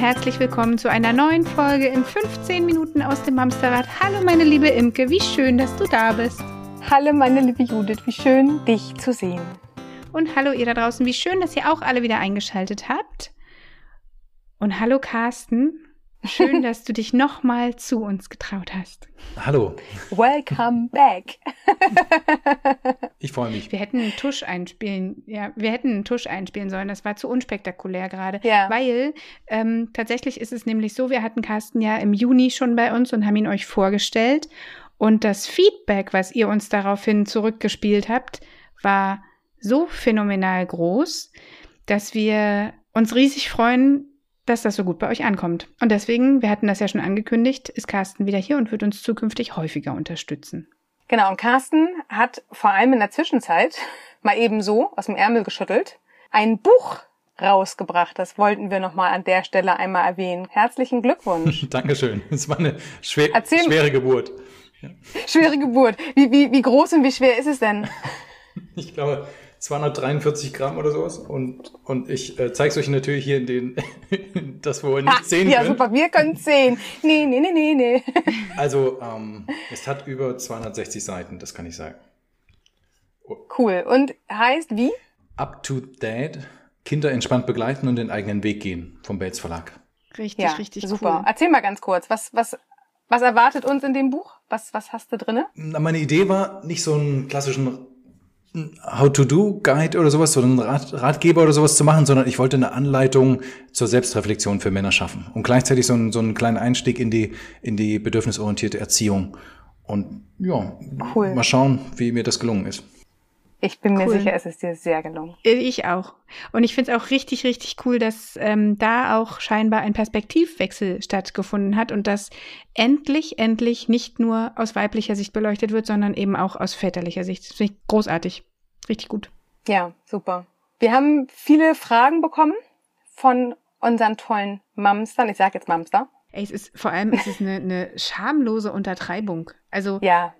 Herzlich willkommen zu einer neuen Folge in 15 Minuten aus dem Hamsterrad. Hallo meine liebe Imke, wie schön, dass du da bist. Hallo meine liebe Judith, wie schön dich zu sehen. Und hallo ihr da draußen, wie schön, dass ihr auch alle wieder eingeschaltet habt. Und hallo Carsten, schön, dass du dich nochmal zu uns getraut hast. Hallo. Welcome back. ich freue mich. Wir hätten einen Tusch einspielen, ja, wir hätten einen Tusch einspielen sollen. Das war zu unspektakulär gerade. Ja. Weil ähm, tatsächlich ist es nämlich so, wir hatten Carsten ja im Juni schon bei uns und haben ihn euch vorgestellt. Und das Feedback, was ihr uns daraufhin zurückgespielt habt, war so phänomenal groß, dass wir uns riesig freuen, dass das so gut bei euch ankommt. Und deswegen, wir hatten das ja schon angekündigt, ist Carsten wieder hier und wird uns zukünftig häufiger unterstützen. Genau, und Carsten hat vor allem in der Zwischenzeit mal eben so aus dem Ärmel geschüttelt ein Buch rausgebracht. Das wollten wir nochmal an der Stelle einmal erwähnen. Herzlichen Glückwunsch. Dankeschön. Es war eine schwer, schwere Geburt. Ja. Schwere Geburt. Wie, wie, wie groß und wie schwer ist es denn? Ich glaube, 243 Gramm oder sowas. Und, und ich äh, zeige es euch natürlich hier in den, das wo ihr nicht sehen ja, könnt. Ja, super, wir können es sehen. Nee, nee, nee, nee, nee. Also, ähm, es hat über 260 Seiten, das kann ich sagen. Cool. Und heißt wie? Up to Date. Kinder entspannt begleiten und den eigenen Weg gehen vom Bates Verlag. Richtig, ja, richtig super. Cool. Erzähl mal ganz kurz, was, was, was erwartet uns in dem Buch? Was, was hast du drinne? Meine Idee war, nicht so einen klassischen How-to-Do-Guide oder sowas, so einen Rat, Ratgeber oder sowas zu machen, sondern ich wollte eine Anleitung zur Selbstreflexion für Männer schaffen und gleichzeitig so einen, so einen kleinen Einstieg in die, in die bedürfnisorientierte Erziehung. Und ja, cool. mal schauen, wie mir das gelungen ist. Ich bin mir cool. sicher, es ist dir sehr gelungen. Ich auch. Und ich finde es auch richtig, richtig cool, dass ähm, da auch scheinbar ein Perspektivwechsel stattgefunden hat und dass endlich, endlich nicht nur aus weiblicher Sicht beleuchtet wird, sondern eben auch aus väterlicher Sicht. Das finde ich großartig. Richtig gut. Ja, super. Wir haben viele Fragen bekommen von unseren tollen Mamstern. Ich sage jetzt Mamster. Ey, es ist vor allem es ist eine, eine schamlose Untertreibung. Also ja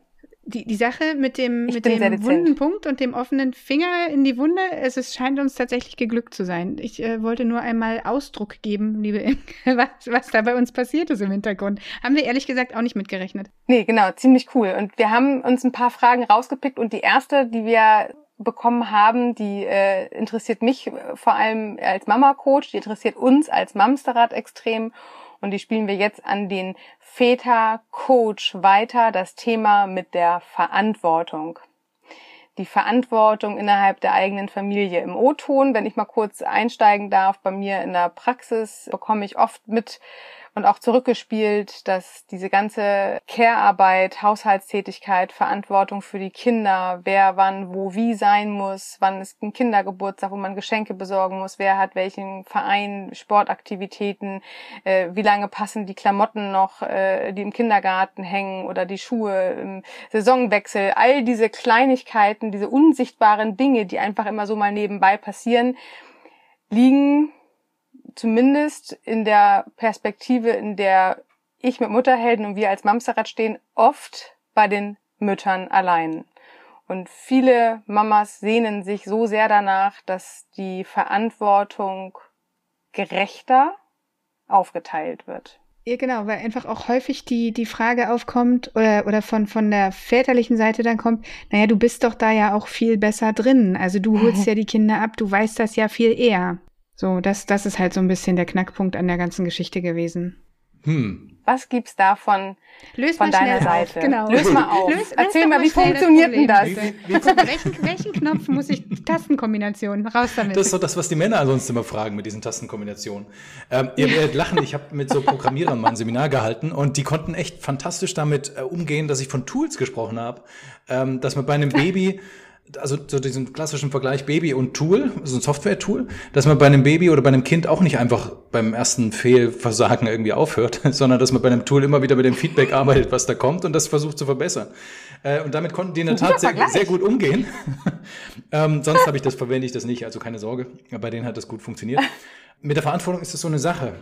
die, die Sache mit dem, mit dem wunden Punkt und dem offenen Finger in die Wunde, es, es scheint uns tatsächlich geglückt zu sein. Ich äh, wollte nur einmal Ausdruck geben, liebe Imke, was, was da bei uns passiert ist im Hintergrund. Haben wir ehrlich gesagt auch nicht mitgerechnet. Nee, genau, ziemlich cool. Und wir haben uns ein paar Fragen rausgepickt und die erste, die wir bekommen haben, die äh, interessiert mich vor allem als Mama-Coach, die interessiert uns als Mamsterrad extrem und die spielen wir jetzt an den Väter-Coach weiter, das Thema mit der Verantwortung. Die Verantwortung innerhalb der eigenen Familie im O-Ton. Wenn ich mal kurz einsteigen darf, bei mir in der Praxis bekomme ich oft mit, und auch zurückgespielt, dass diese ganze Care-Arbeit, Haushaltstätigkeit, Verantwortung für die Kinder, wer wann wo wie sein muss, wann ist ein Kindergeburtstag, wo man Geschenke besorgen muss, wer hat welchen Verein, Sportaktivitäten, äh, wie lange passen die Klamotten noch, äh, die im Kindergarten hängen oder die Schuhe im Saisonwechsel, all diese Kleinigkeiten, diese unsichtbaren Dinge, die einfach immer so mal nebenbei passieren, liegen zumindest in der Perspektive, in der ich mit Mutterhelden und wir als Mamsterrad stehen, oft bei den Müttern allein. Und viele Mamas sehnen sich so sehr danach, dass die Verantwortung gerechter aufgeteilt wird. Ja, genau, weil einfach auch häufig die, die Frage aufkommt oder, oder von, von der väterlichen Seite dann kommt, naja, du bist doch da ja auch viel besser drin. Also du holst ja die Kinder ab, du weißt das ja viel eher. So, das, das ist halt so ein bisschen der Knackpunkt an der ganzen Geschichte gewesen. Hm. Was gibt's davon Lös von deiner auf. Seite? Genau. Lös mal auf. Lös, Erzähl lös mal, mal wie funktioniert denn das? welchen, welchen Knopf muss ich? Tastenkombination, raus damit. Das ist so das, was die Männer sonst immer fragen mit diesen Tastenkombinationen. Ähm, ihr werdet lachen, ich habe mit so Programmierern mal ein Seminar gehalten und die konnten echt fantastisch damit äh, umgehen, dass ich von Tools gesprochen habe, ähm, dass man bei einem Baby also so diesen klassischen Vergleich Baby und Tool, so ein Software-Tool, dass man bei einem Baby oder bei einem Kind auch nicht einfach beim ersten Fehlversagen irgendwie aufhört, sondern dass man bei einem Tool immer wieder mit dem Feedback arbeitet, was da kommt und das versucht zu verbessern. Äh, und damit konnten die in der Tat sehr, sehr, gut umgehen. ähm, sonst habe ich das, verwende ich das nicht, also keine Sorge. Bei denen hat das gut funktioniert. Mit der Verantwortung ist es so eine Sache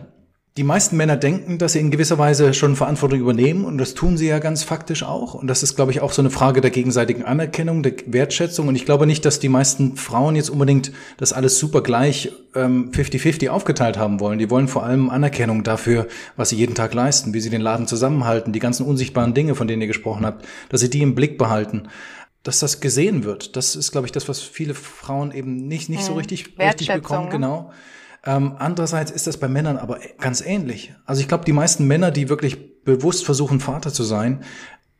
die meisten Männer denken, dass sie in gewisser Weise schon Verantwortung übernehmen und das tun sie ja ganz faktisch auch. Und das ist, glaube ich, auch so eine Frage der gegenseitigen Anerkennung, der Wertschätzung. Und ich glaube nicht, dass die meisten Frauen jetzt unbedingt das alles super gleich 50-50 ähm, aufgeteilt haben wollen. Die wollen vor allem Anerkennung dafür, was sie jeden Tag leisten, wie sie den Laden zusammenhalten, die ganzen unsichtbaren Dinge, von denen ihr gesprochen habt, dass sie die im Blick behalten dass das gesehen wird. Das ist, glaube ich, das, was viele Frauen eben nicht, nicht so mhm. richtig, richtig bekommen. Ne? Genau. Ähm, andererseits ist das bei Männern aber ganz ähnlich. Also ich glaube, die meisten Männer, die wirklich bewusst versuchen, Vater zu sein,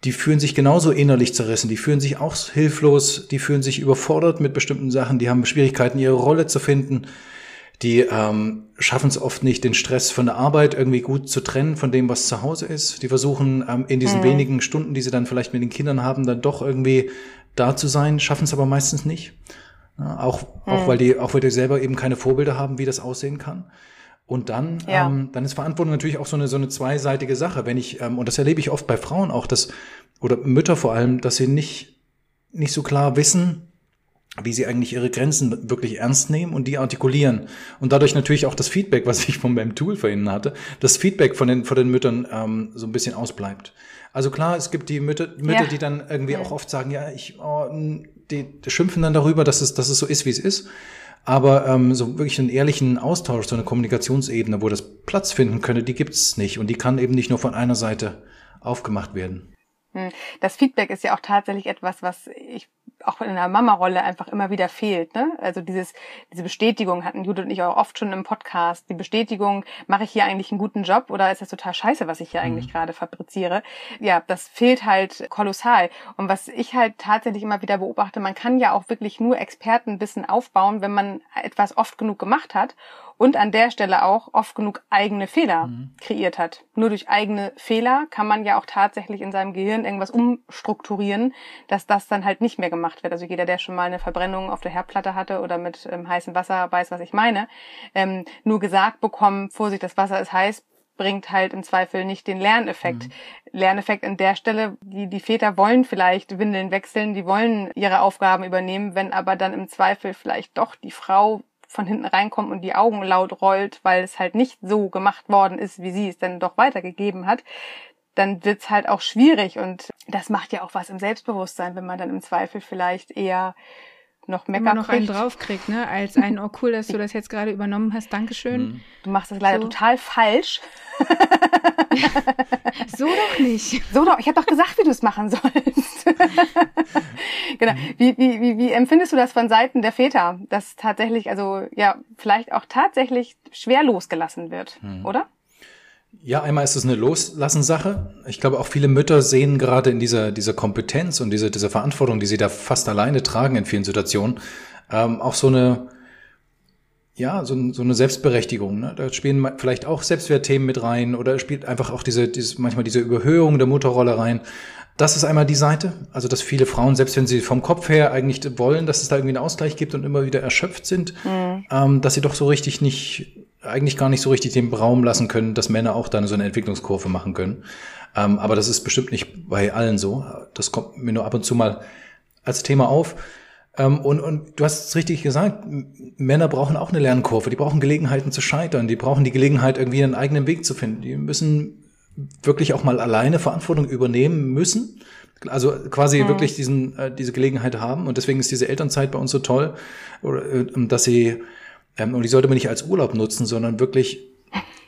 die fühlen sich genauso innerlich zerrissen, die fühlen sich auch hilflos, die fühlen sich überfordert mit bestimmten Sachen, die haben Schwierigkeiten, ihre Rolle zu finden, die ähm, schaffen es oft nicht, den Stress von der Arbeit irgendwie gut zu trennen von dem, was zu Hause ist. Die versuchen ähm, in diesen mhm. wenigen Stunden, die sie dann vielleicht mit den Kindern haben, dann doch irgendwie da zu sein, schaffen es aber meistens nicht. Ja, auch, auch weil die, auch weil die selber eben keine Vorbilder haben, wie das aussehen kann. Und dann, ja. ähm, dann ist Verantwortung natürlich auch so eine, so eine zweiseitige Sache. Wenn ich, ähm, und das erlebe ich oft bei Frauen auch, dass, oder Mütter vor allem, dass sie nicht, nicht so klar wissen, wie sie eigentlich ihre Grenzen wirklich ernst nehmen und die artikulieren. Und dadurch natürlich auch das Feedback, was ich von meinem Tool vorhin hatte, das Feedback von den, von den Müttern ähm, so ein bisschen ausbleibt. Also klar, es gibt die Mütter, Mütter ja. die dann irgendwie ja. auch oft sagen, ja, ich, oh, die, die schimpfen dann darüber, dass es, dass es so ist, wie es ist. Aber ähm, so wirklich einen ehrlichen Austausch, so eine Kommunikationsebene, wo das Platz finden könnte, die gibt es nicht. Und die kann eben nicht nur von einer Seite aufgemacht werden. Hm. Das Feedback ist ja auch tatsächlich etwas, was ich auch in der Mama-Rolle einfach immer wieder fehlt. Ne? Also dieses, diese Bestätigung hatten Judith und ich auch oft schon im Podcast. Die Bestätigung, mache ich hier eigentlich einen guten Job oder ist das total scheiße, was ich hier mhm. eigentlich gerade fabriziere? Ja, das fehlt halt kolossal. Und was ich halt tatsächlich immer wieder beobachte, man kann ja auch wirklich nur Expertenwissen aufbauen, wenn man etwas oft genug gemacht hat und an der Stelle auch oft genug eigene Fehler mhm. kreiert hat. Nur durch eigene Fehler kann man ja auch tatsächlich in seinem Gehirn irgendwas umstrukturieren, dass das dann halt nicht mehr gemacht wird. Also jeder, der schon mal eine Verbrennung auf der Herdplatte hatte oder mit ähm, heißem Wasser weiß, was ich meine. Ähm, nur gesagt bekommen, Vorsicht, das Wasser ist heiß, bringt halt im Zweifel nicht den Lerneffekt. Mhm. Lerneffekt an der Stelle, die, die Väter wollen vielleicht Windeln wechseln, die wollen ihre Aufgaben übernehmen, wenn aber dann im Zweifel vielleicht doch die Frau von hinten reinkommt und die Augen laut rollt, weil es halt nicht so gemacht worden ist, wie sie es denn doch weitergegeben hat, dann wird's halt auch schwierig. Und das macht ja auch was im Selbstbewusstsein, wenn man dann im Zweifel vielleicht eher noch Mecker noch kriegt. einen draufkriegt, ne? Als ein, oh cool, dass du das jetzt gerade übernommen hast, Dankeschön. Mhm. Du machst das leider so. total falsch. so doch nicht. So doch, ich habe doch gesagt, wie du es machen sollst. genau. Wie, wie, wie, wie empfindest du das von Seiten der Väter, dass tatsächlich, also ja, vielleicht auch tatsächlich schwer losgelassen wird, mhm. oder? Ja, einmal ist es eine Loslassensache. Ich glaube, auch viele Mütter sehen gerade in dieser, dieser Kompetenz und dieser, dieser Verantwortung, die sie da fast alleine tragen in vielen Situationen, ähm, auch so eine, ja, so, so eine Selbstberechtigung. Ne? Da spielen vielleicht auch Selbstwertthemen mit rein oder spielt einfach auch diese, diese, manchmal diese Überhöhung der Mutterrolle rein. Das ist einmal die Seite, also dass viele Frauen, selbst wenn sie vom Kopf her eigentlich wollen, dass es da irgendwie einen Ausgleich gibt und immer wieder erschöpft sind, mhm. ähm, dass sie doch so richtig nicht eigentlich gar nicht so richtig den Raum lassen können, dass Männer auch dann so eine Entwicklungskurve machen können. Ähm, aber das ist bestimmt nicht bei allen so. Das kommt mir nur ab und zu mal als Thema auf. Ähm, und, und du hast es richtig gesagt, Männer brauchen auch eine Lernkurve. Die brauchen Gelegenheiten zu scheitern. Die brauchen die Gelegenheit, irgendwie einen eigenen Weg zu finden. Die müssen wirklich auch mal alleine Verantwortung übernehmen müssen. Also quasi mhm. wirklich diesen, äh, diese Gelegenheit haben. Und deswegen ist diese Elternzeit bei uns so toll, äh, dass sie ähm, und die sollte man nicht als Urlaub nutzen, sondern wirklich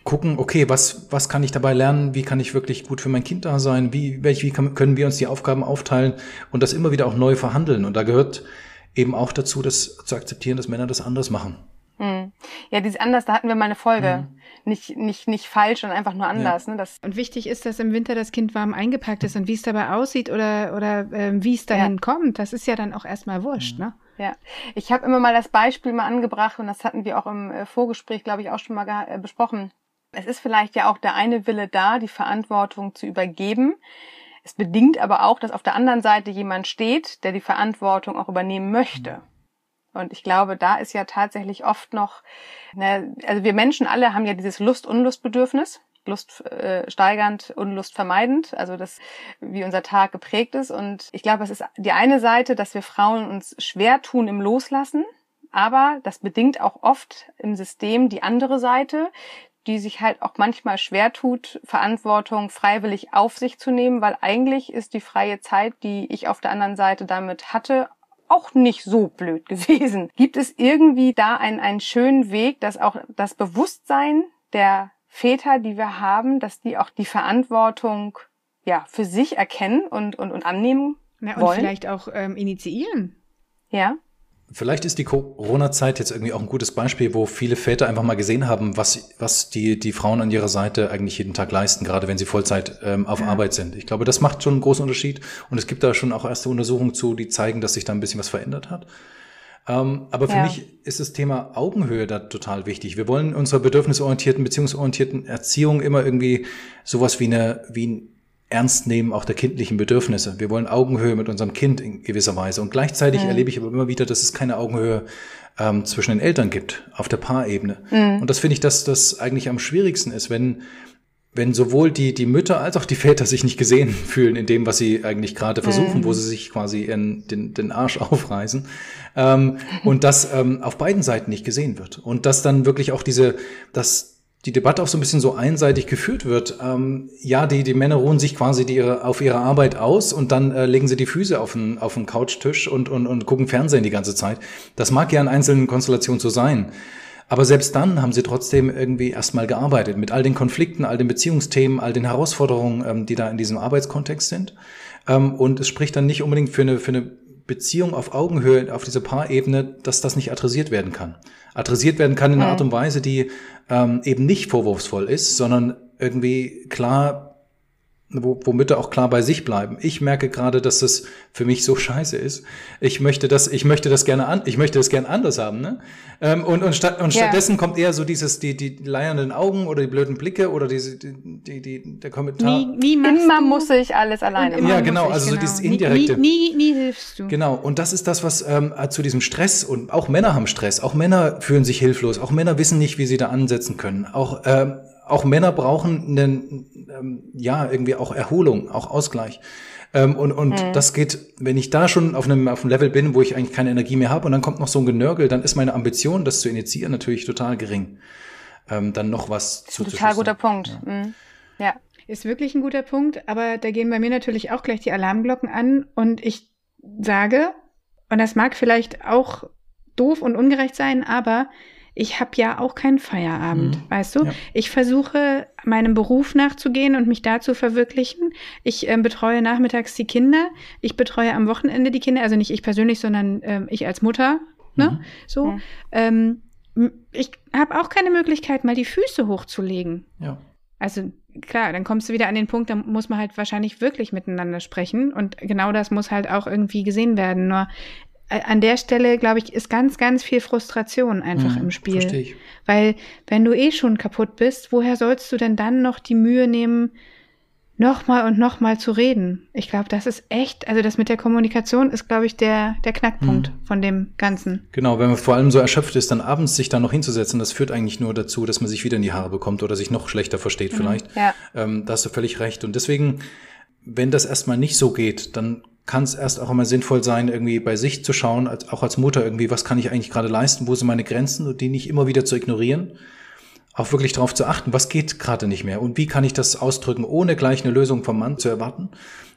gucken, okay, was, was kann ich dabei lernen? Wie kann ich wirklich gut für mein Kind da sein? Wie, welch, wie kann, können wir uns die Aufgaben aufteilen und das immer wieder auch neu verhandeln? Und da gehört eben auch dazu, das zu akzeptieren, dass Männer das anders machen. Hm. Ja, dieses anders, da hatten wir mal eine Folge. Hm. Nicht, nicht, nicht falsch und einfach nur anders. Ja. Ne? Das und wichtig ist, dass im Winter das Kind warm eingepackt ist und wie es dabei aussieht oder, oder äh, wie es dahin ja. kommt, das ist ja dann auch erstmal wurscht, hm. ne? Ja, ich habe immer mal das Beispiel mal angebracht und das hatten wir auch im äh, Vorgespräch, glaube ich, auch schon mal äh, besprochen. Es ist vielleicht ja auch der eine Wille da, die Verantwortung zu übergeben. Es bedingt aber auch, dass auf der anderen Seite jemand steht, der die Verantwortung auch übernehmen möchte. Und ich glaube, da ist ja tatsächlich oft noch, ne, also wir Menschen alle haben ja dieses Lust-Unlust-Bedürfnis. Lust äh, steigernd, Unlust vermeidend, also das, wie unser Tag geprägt ist. Und ich glaube, es ist die eine Seite, dass wir Frauen uns schwer tun im Loslassen, aber das bedingt auch oft im System die andere Seite, die sich halt auch manchmal schwer tut, Verantwortung freiwillig auf sich zu nehmen, weil eigentlich ist die freie Zeit, die ich auf der anderen Seite damit hatte, auch nicht so blöd gewesen. Gibt es irgendwie da einen, einen schönen Weg, dass auch das Bewusstsein der Väter, die wir haben, dass die auch die Verantwortung ja für sich erkennen und und, und annehmen Na, und wollen? vielleicht auch ähm, initiieren. Ja. Vielleicht ist die Corona-Zeit jetzt irgendwie auch ein gutes Beispiel, wo viele Väter einfach mal gesehen haben, was, was die, die Frauen an ihrer Seite eigentlich jeden Tag leisten, gerade wenn sie Vollzeit ähm, auf ja. Arbeit sind. Ich glaube, das macht schon einen großen Unterschied. Und es gibt da schon auch erste Untersuchungen zu, die zeigen, dass sich da ein bisschen was verändert hat. Ähm, aber für ja. mich ist das Thema Augenhöhe da total wichtig. Wir wollen unserer bedürfnisorientierten, beziehungsorientierten Erziehung immer irgendwie sowas wie eine, wie ein ernst nehmen auch der kindlichen Bedürfnisse. Wir wollen Augenhöhe mit unserem Kind in gewisser Weise. Und gleichzeitig mhm. erlebe ich aber immer wieder, dass es keine Augenhöhe ähm, zwischen den Eltern gibt, auf der Paarebene. Mhm. Und das finde ich, dass das eigentlich am schwierigsten ist, wenn wenn sowohl die, die Mütter als auch die Väter sich nicht gesehen fühlen in dem, was sie eigentlich gerade versuchen, mhm. wo sie sich quasi in den, den Arsch aufreißen, ähm, und das ähm, auf beiden Seiten nicht gesehen wird. Und dass dann wirklich auch diese, dass die Debatte auch so ein bisschen so einseitig geführt wird. Ähm, ja, die, die Männer ruhen sich quasi die, ihre, auf ihre Arbeit aus und dann äh, legen sie die Füße auf den, auf den Couchtisch und, und, und gucken Fernsehen die ganze Zeit. Das mag ja in einzelnen Konstellationen so sein. Aber selbst dann haben sie trotzdem irgendwie erstmal gearbeitet mit all den Konflikten, all den Beziehungsthemen, all den Herausforderungen, ähm, die da in diesem Arbeitskontext sind. Ähm, und es spricht dann nicht unbedingt für eine, für eine Beziehung auf Augenhöhe, auf dieser Paarebene, dass das nicht adressiert werden kann. Adressiert werden kann in einer Art und Weise, die ähm, eben nicht vorwurfsvoll ist, sondern irgendwie klar wo, wo Mütter auch klar bei sich bleiben. Ich merke gerade, dass das für mich so scheiße ist. Ich möchte das, ich möchte das gerne an, ich möchte das gerne anders haben, ne? Ähm, und und, statt, und yeah. stattdessen kommt eher so dieses die die leiernden Augen oder die blöden Blicke oder diese die die, die der Kommentar. Nie, nie Immer du? muss ich alles alleine machen. Ja, genau, also genau. so dieses indirekte. Nie, nie, nie hilfst du. Genau. Und das ist das, was ähm, zu diesem Stress und auch Männer haben Stress. Auch Männer fühlen sich hilflos. Auch Männer wissen nicht, wie sie da ansetzen können. Auch ähm, auch Männer brauchen einen, ähm, ja, irgendwie auch Erholung, auch Ausgleich. Ähm, und und mhm. das geht, wenn ich da schon auf einem, auf einem Level bin, wo ich eigentlich keine Energie mehr habe und dann kommt noch so ein Genörgel, dann ist meine Ambition, das zu initiieren, natürlich total gering. Ähm, dann noch was zu Total guter Punkt. Ja. Mhm. ja. Ist wirklich ein guter Punkt, aber da gehen bei mir natürlich auch gleich die Alarmglocken an und ich sage, und das mag vielleicht auch doof und ungerecht sein, aber ich habe ja auch keinen Feierabend, mhm. weißt du? Ja. Ich versuche meinem Beruf nachzugehen und mich da zu verwirklichen. Ich äh, betreue nachmittags die Kinder. Ich betreue am Wochenende die Kinder, also nicht ich persönlich, sondern äh, ich als Mutter. Ne? Mhm. So. Ja. Ähm, ich habe auch keine Möglichkeit, mal die Füße hochzulegen. Ja. Also klar, dann kommst du wieder an den Punkt, da muss man halt wahrscheinlich wirklich miteinander sprechen und genau das muss halt auch irgendwie gesehen werden. Nur an der Stelle, glaube ich, ist ganz, ganz viel Frustration einfach mhm, im Spiel. Verstehe ich. Weil wenn du eh schon kaputt bist, woher sollst du denn dann noch die Mühe nehmen, nochmal und nochmal zu reden? Ich glaube, das ist echt, also das mit der Kommunikation ist, glaube ich, der, der Knackpunkt mhm. von dem Ganzen. Genau, wenn man vor allem so erschöpft ist, dann abends sich da noch hinzusetzen, das führt eigentlich nur dazu, dass man sich wieder in die Haare bekommt oder sich noch schlechter versteht mhm. vielleicht. Ja. Ähm, da hast du völlig recht. Und deswegen, wenn das erstmal nicht so geht, dann kann es erst auch immer sinnvoll sein, irgendwie bei sich zu schauen, als, auch als Mutter irgendwie, was kann ich eigentlich gerade leisten, wo sind meine Grenzen und die nicht immer wieder zu ignorieren auch wirklich darauf zu achten, was geht gerade nicht mehr und wie kann ich das ausdrücken, ohne gleich eine Lösung vom Mann zu erwarten,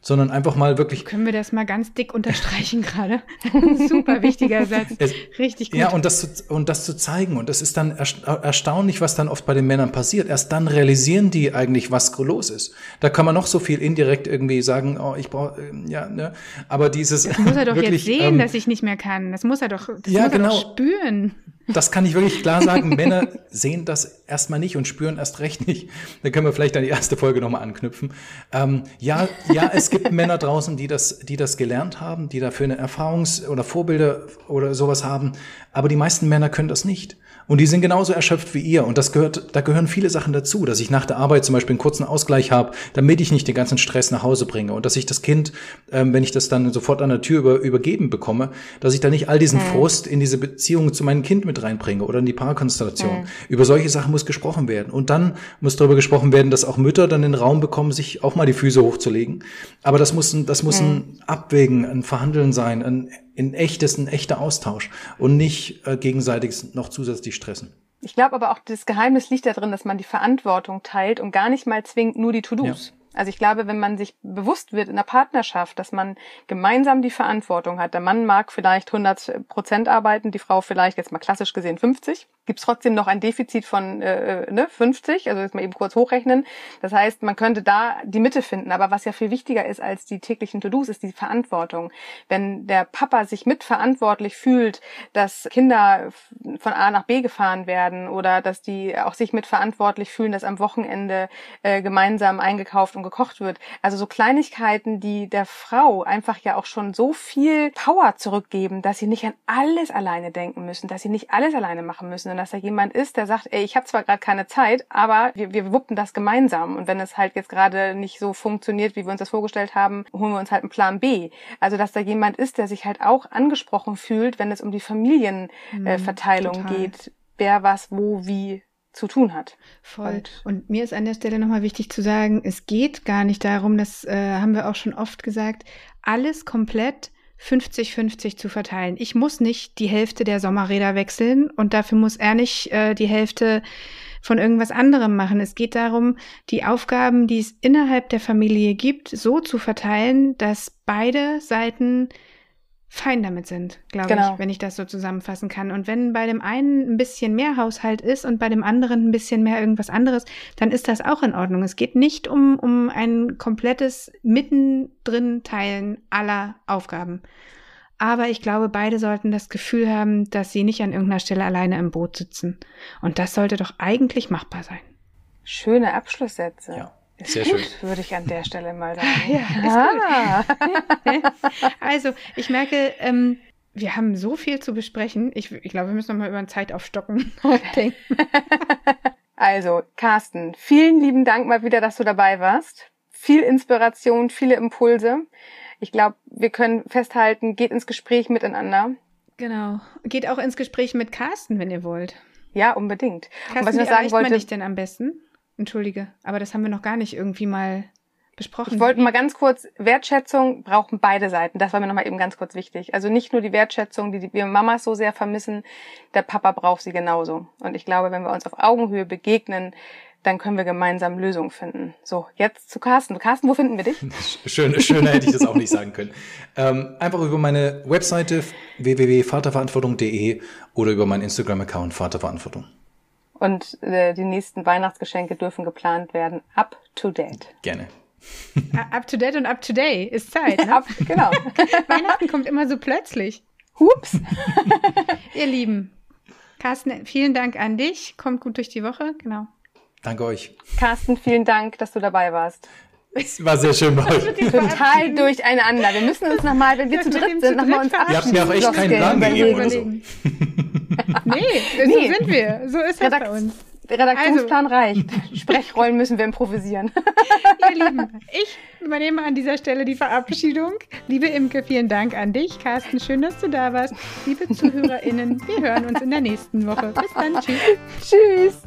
sondern einfach mal wirklich. Können wir das mal ganz dick unterstreichen gerade? Super wichtiger Satz. Es, Richtig gut. Ja, und das, zu, und das zu zeigen. Und das ist dann erstaunlich, was dann oft bei den Männern passiert. Erst dann realisieren die eigentlich, was los ist. Da kann man noch so viel indirekt irgendwie sagen, oh, ich brauche, äh, ja, ne. Aber dieses. Das muss er doch wirklich, jetzt sehen, ähm, dass ich nicht mehr kann. Das muss er doch, das ja, muss er genau. doch spüren. Das kann ich wirklich klar sagen. Männer sehen das erstmal nicht und spüren erst recht nicht. Da können wir vielleicht an die erste Folge nochmal anknüpfen. Ähm, ja, ja, es gibt Männer draußen, die das, die das gelernt haben, die dafür eine Erfahrungs- oder Vorbilder oder sowas haben. Aber die meisten Männer können das nicht. Und die sind genauso erschöpft wie ihr. Und das gehört, da gehören viele Sachen dazu, dass ich nach der Arbeit zum Beispiel einen kurzen Ausgleich habe, damit ich nicht den ganzen Stress nach Hause bringe. Und dass ich das Kind, ähm, wenn ich das dann sofort an der Tür über, übergeben bekomme, dass ich da nicht all diesen mhm. Frust in diese Beziehung zu meinem Kind mit reinbringe oder in die Paarkonstellation. Mhm. Über solche Sachen muss gesprochen werden. Und dann muss darüber gesprochen werden, dass auch Mütter dann den Raum bekommen, sich auch mal die Füße hochzulegen. Aber das muss ein, das muss ein Abwägen, ein Verhandeln sein, ein ein echtes, ein echter Austausch und nicht äh, gegenseitig noch zusätzlich stressen. Ich glaube aber auch, das Geheimnis liegt darin, dass man die Verantwortung teilt und gar nicht mal zwingt nur die To-Dos. Ja. Also ich glaube, wenn man sich bewusst wird in der Partnerschaft, dass man gemeinsam die Verantwortung hat, der Mann mag vielleicht 100 Prozent arbeiten, die Frau vielleicht jetzt mal klassisch gesehen 50, gibt es trotzdem noch ein Defizit von äh, ne, 50, also jetzt mal eben kurz hochrechnen. Das heißt, man könnte da die Mitte finden. Aber was ja viel wichtiger ist als die täglichen To-Dos, ist die Verantwortung. Wenn der Papa sich mitverantwortlich fühlt, dass Kinder von A nach B gefahren werden oder dass die auch sich mitverantwortlich fühlen, dass am Wochenende äh, gemeinsam eingekauft und gekocht wird. Also so Kleinigkeiten, die der Frau einfach ja auch schon so viel Power zurückgeben, dass sie nicht an alles alleine denken müssen, dass sie nicht alles alleine machen müssen und dass da jemand ist, der sagt, ey, ich habe zwar gerade keine Zeit, aber wir, wir wuppen das gemeinsam. Und wenn es halt jetzt gerade nicht so funktioniert, wie wir uns das vorgestellt haben, holen wir uns halt einen Plan B. Also dass da jemand ist, der sich halt auch angesprochen fühlt, wenn es um die Familienverteilung mhm, geht, wer was, wo, wie zu tun hat. Voll. Und, und mir ist an der Stelle nochmal wichtig zu sagen, es geht gar nicht darum, das äh, haben wir auch schon oft gesagt, alles komplett 50-50 zu verteilen. Ich muss nicht die Hälfte der Sommerräder wechseln und dafür muss er nicht äh, die Hälfte von irgendwas anderem machen. Es geht darum, die Aufgaben, die es innerhalb der Familie gibt, so zu verteilen, dass beide Seiten fein damit sind, glaube genau. ich, wenn ich das so zusammenfassen kann. Und wenn bei dem einen ein bisschen mehr Haushalt ist und bei dem anderen ein bisschen mehr irgendwas anderes, dann ist das auch in Ordnung. Es geht nicht um, um ein komplettes mittendrin Teilen aller Aufgaben. Aber ich glaube, beide sollten das Gefühl haben, dass sie nicht an irgendeiner Stelle alleine im Boot sitzen. Und das sollte doch eigentlich machbar sein. Schöne Abschlusssätze. Ja. Ist Sehr gut, schön. würde ich an der Stelle mal sagen. Ja, ist ah. also, ich merke, ähm, wir haben so viel zu besprechen. Ich, ich glaube, wir müssen noch mal über ein Zeitaufstocken denken. Also, Carsten, vielen lieben Dank mal wieder, dass du dabei warst. Viel Inspiration, viele Impulse. Ich glaube, wir können festhalten, geht ins Gespräch miteinander. Genau. Geht auch ins Gespräch mit Carsten, wenn ihr wollt. Ja, unbedingt. Carsten, Und was ich noch sagen wollte, man dich denn am besten? Entschuldige, aber das haben wir noch gar nicht irgendwie mal besprochen. Ich wollte mal ganz kurz, Wertschätzung brauchen beide Seiten. Das war mir nochmal eben ganz kurz wichtig. Also nicht nur die Wertschätzung, die wir Mamas so sehr vermissen, der Papa braucht sie genauso. Und ich glaube, wenn wir uns auf Augenhöhe begegnen, dann können wir gemeinsam Lösungen finden. So, jetzt zu Carsten. Carsten, wo finden wir dich? Schön, schöner hätte ich das auch nicht sagen können. Ähm, einfach über meine Webseite www.vaterverantwortung.de oder über meinen Instagram-Account Vaterverantwortung. Und äh, die nächsten Weihnachtsgeschenke dürfen geplant werden. Up to date. Gerne. up to date und up to day ist Zeit. Ne? up, genau. Weihnachten kommt immer so plötzlich. Hups. Ihr Lieben, Carsten, vielen Dank an dich. Kommt gut durch die Woche. Genau. Danke euch. Carsten, vielen Dank, dass du dabei warst. Es war sehr schön bei euch. Total durcheinander. Wir müssen uns nochmal, wenn wir zu dritt sind, nochmal uns Ihr habt mir auch echt keinen Plan gegeben oder so. nee, so nee. sind wir. So ist das Redakt bei uns. Der Redaktionsplan also. reicht. Sprechrollen müssen wir improvisieren. Ihr Lieben, ich übernehme an dieser Stelle die Verabschiedung. Liebe Imke, vielen Dank an dich. Carsten, schön, dass du da warst. Liebe ZuhörerInnen, wir hören uns in der nächsten Woche. Bis dann. Tschüss. Tschüss.